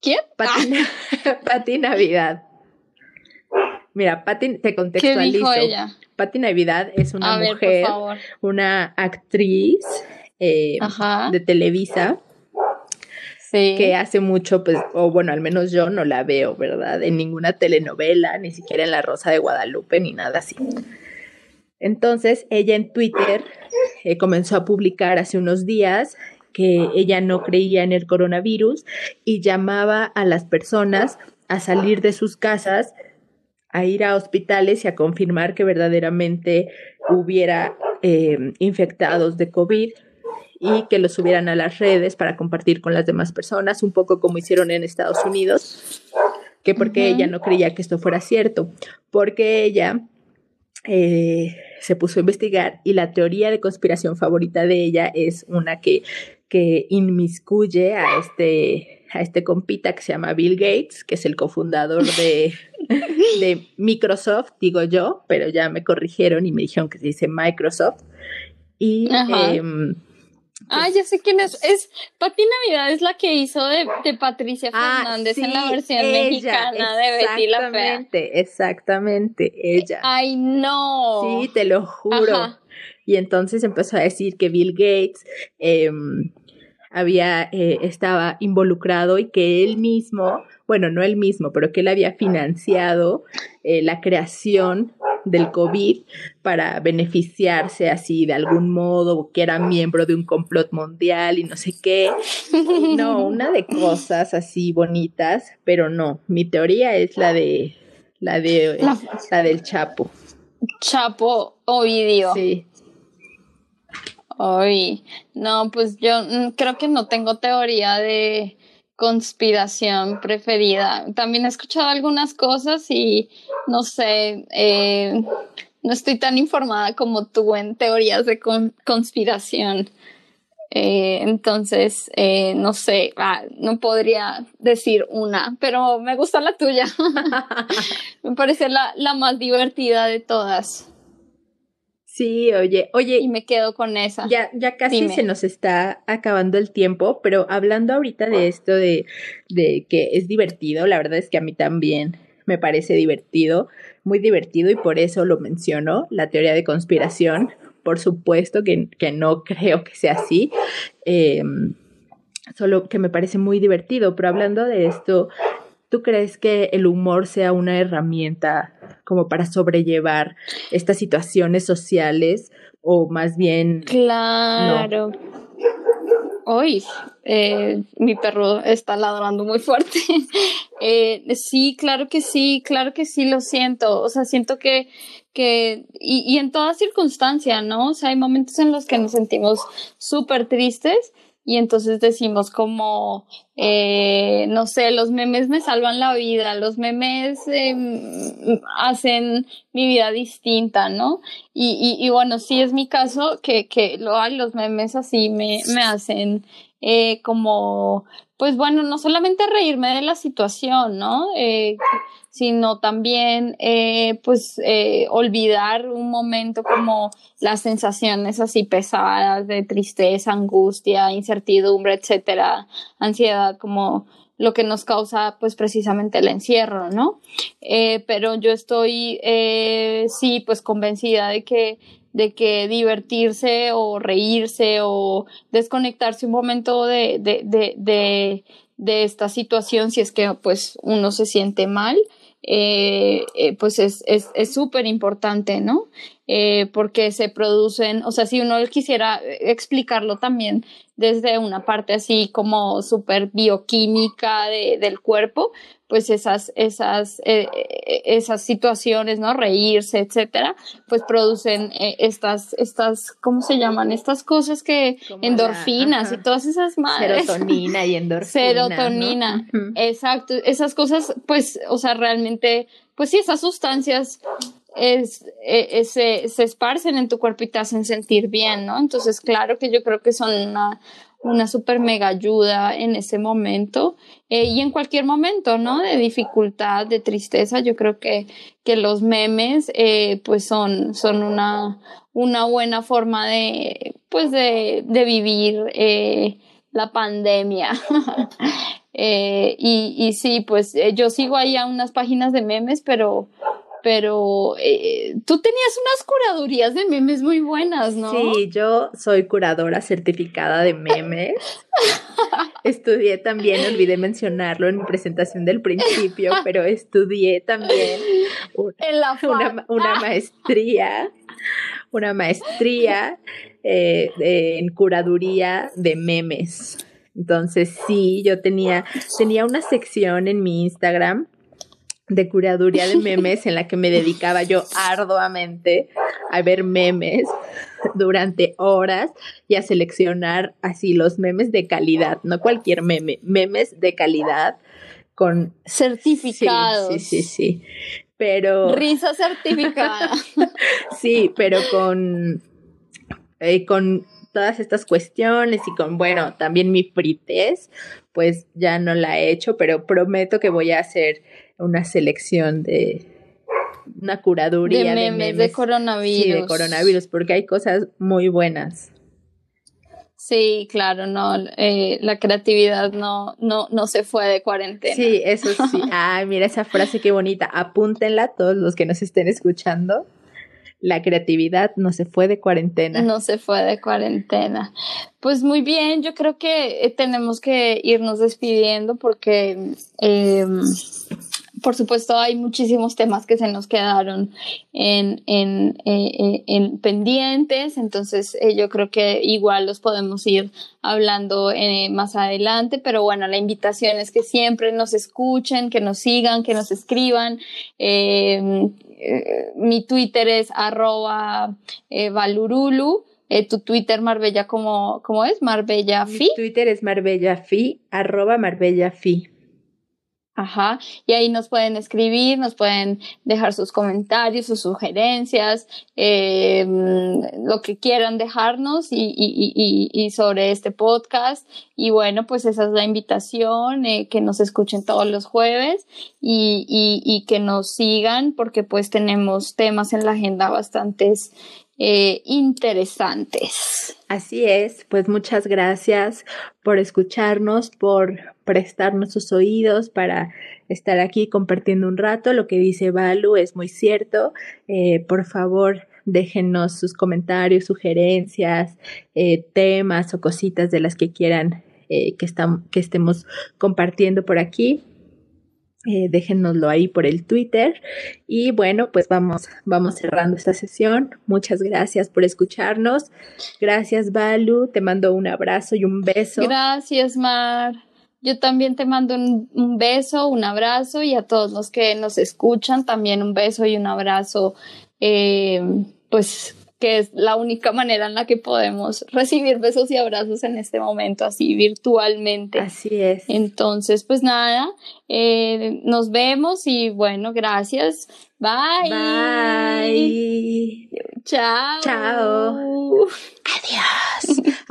[SPEAKER 1] ¿Quién?
[SPEAKER 5] Pati, Pati Navidad. Mira, Pati, te contextualizo. ¿Qué dijo ella? Patti Navidad es una mujer, una actriz eh, de Televisa. que hace mucho, pues, o bueno, al menos yo no la veo, ¿verdad? En ninguna telenovela, ni siquiera en La Rosa de Guadalupe, ni nada así. Entonces, ella en Twitter eh, comenzó a publicar hace unos días que ella no creía en el coronavirus y llamaba a las personas a salir de sus casas a ir a hospitales y a confirmar que verdaderamente hubiera eh, infectados de COVID y que los subieran a las redes para compartir con las demás personas, un poco como hicieron en Estados Unidos, que porque ella no creía que esto fuera cierto, porque ella eh, se puso a investigar y la teoría de conspiración favorita de ella es una que, que inmiscuye a este a este compita que se llama Bill Gates, que es el cofundador de, de Microsoft, digo yo, pero ya me corrigieron y me dijeron que se dice Microsoft. Y em,
[SPEAKER 1] Ah, ya sé quién es. Es Pati Navidad, es la que hizo de, de Patricia ah, Fernández en la versión mexicana de Betty la Fea.
[SPEAKER 5] Exactamente, exactamente, ella.
[SPEAKER 1] Ay, no.
[SPEAKER 5] Sí, te lo juro. Y entonces empezó a decir que Bill Gates eh, había, eh, estaba involucrado y que él mismo, bueno, no él mismo, pero que él había financiado eh, la creación del COVID para beneficiarse así de algún modo, que era miembro de un complot mundial y no sé qué. No, una de cosas así bonitas, pero no, mi teoría es la de la de la, del Chapo.
[SPEAKER 1] Chapo Ovidio.
[SPEAKER 5] Sí.
[SPEAKER 1] Ay, no, pues yo mm, creo que no tengo teoría de conspiración preferida. También he escuchado algunas cosas y no sé, eh, no estoy tan informada como tú en teorías de conspiración. Eh, entonces, eh, no sé, ah, no podría decir una, pero me gusta la tuya. me parece la, la más divertida de todas.
[SPEAKER 5] Sí, oye, oye.
[SPEAKER 1] Y me quedo con esa.
[SPEAKER 5] Ya, ya casi se nos está acabando el tiempo, pero hablando ahorita de esto de, de que es divertido, la verdad es que a mí también me parece divertido, muy divertido y por eso lo menciono, la teoría de conspiración. Por supuesto que, que no creo que sea así. Em, solo que me parece muy divertido, pero hablando de esto, ¿Tú crees que el humor sea una herramienta como para sobrellevar estas situaciones sociales o más bien...
[SPEAKER 1] Claro. Hoy eh, mi perro está ladrando muy fuerte. Eh, sí, claro que sí, claro que sí lo siento. O sea, siento que, que y, y en toda circunstancia, ¿no? O sea, hay momentos en los que nos sentimos súper tristes y entonces decimos como, eh, no sé, los memes me salvan la vida, los memes em, hacen mi vida distinta, ¿no? Y, y, bueno, sí es mi caso que, que los memes así me, me hacen eh, como, pues bueno, no solamente reírme de la situación, ¿no? Eh, sino también, eh, pues, eh, olvidar un momento como las sensaciones así pesadas de tristeza, angustia, incertidumbre, etcétera, ansiedad, como lo que nos causa pues precisamente el encierro, ¿no? pero yo estoy sí pues convencida de que de que divertirse o reírse o desconectarse un momento de, de, de, de, esta situación si es que pues uno se siente mal, eh, eh, pues es súper es, importante, ¿no? Eh, porque se producen, o sea, si uno quisiera explicarlo también desde una parte así como súper bioquímica de, del cuerpo, pues esas, esas, eh, eh, esas situaciones, ¿no? Reírse, etcétera, pues producen eh, estas, estas, ¿cómo se llaman? Estas cosas que, endorfinas y todas esas madres.
[SPEAKER 5] Serotonina y endorfina.
[SPEAKER 1] Serotonina, exacto. Esas cosas, pues, o sea, realmente, pues sí, esas sustancias es, se, se esparcen en tu cuerpo y te hacen sentir bien, ¿no? Entonces, claro que yo creo que son una, una super mega ayuda en ese momento eh, y en cualquier momento, ¿no? De dificultad, de tristeza, yo creo que, que los memes eh, pues son, son una, una buena forma de, pues de, de vivir eh, la pandemia. y, y sí, pues yo sigo ahí a unas páginas de memes, pero pero eh, tú tenías unas curadurías de memes muy buenas, ¿no?
[SPEAKER 5] Sí, yo soy curadora certificada de memes. estudié también, olvidé mencionarlo en mi presentación del principio, pero estudié también una, maestría, una maestría eh, en curaduría de memes. Entonces sí, yo tenía, tenía una sección en mi Instagram de curaduría de memes en la que me dedicaba yo arduamente a ver memes durante horas y a seleccionar así los memes de calidad, no cualquier meme, memes de calidad con
[SPEAKER 1] certificados.
[SPEAKER 5] Sí, sí, sí, Pero
[SPEAKER 1] risa certificada.
[SPEAKER 5] sí, pero con eh, con todas estas cuestiones y con, bueno, también mi frites, pues ya no la he hecho, pero prometo que voy a hacer una selección de una curaduría
[SPEAKER 1] de memes, de, coronavirus.
[SPEAKER 5] Sí, de coronavirus, porque hay cosas muy buenas.
[SPEAKER 1] Sí, claro, no, eh, la creatividad no, no, no se fue de cuarentena.
[SPEAKER 5] Sí, eso sí. Ay, mira esa frase qué bonita. Apúntenla todos los que nos estén escuchando la creatividad no se fue de cuarentena.
[SPEAKER 1] No se fue de cuarentena. Pues muy bien, yo creo que eh, tenemos que irnos despidiendo porque, em, por supuesto, hay muchísimos temas que se nos quedaron en, en, eh, eh, en pendientes, entonces eh, yo creo que igual los podemos ir hablando más adelante, pero bueno, la invitación es que siempre nos escuchen, que nos sigan, que nos escriban. mi Twitter es arroba valurulu. tu Twitter, Marbella, ¿cómo, ¿cómo es? Marbella Fi.
[SPEAKER 5] Twitter es Marbella Fi, arroba Marbella Fi.
[SPEAKER 1] Ajá, y ahí nos pueden escribir, nos pueden dejar sus comentarios, sus sugerencias, eh, lo que quieran dejarnos y, y, y, y, sobre este podcast. Y bueno, pues esa es la invitación, eh, que nos escuchen todos los jueves y, que nos sigan porque pues tenemos temas en la agenda bastantes eh, interesantes.
[SPEAKER 5] Así es, pues muchas gracias por escucharnos, por prestarnos sus oídos para estar aquí compartiendo un rato. Lo que dice Balu es muy cierto. Eh, por favor, déjenos sus comentarios, sugerencias, eh, temas o cositas de las que quieran que, que estemos compartiendo por aquí. Eh, déjenoslo ahí por el Twitter. Y bueno, pues vamos, vamos cerrando esta sesión. Muchas gracias por escucharnos. Gracias, Balu. Te mando un abrazo y un beso.
[SPEAKER 1] Gracias, Mar. Yo también te mando un, beso, un abrazo y a todos los que nos escuchan también un beso y un abrazo. Eh, pues que es la única manera en la que podemos recibir besos y abrazos en este momento, así virtualmente.
[SPEAKER 5] Así es.
[SPEAKER 1] Entonces, pues nada, eh, nos vemos y bueno, gracias. Bye.
[SPEAKER 5] Bye.
[SPEAKER 1] Chao.
[SPEAKER 5] Chao.
[SPEAKER 1] Adiós.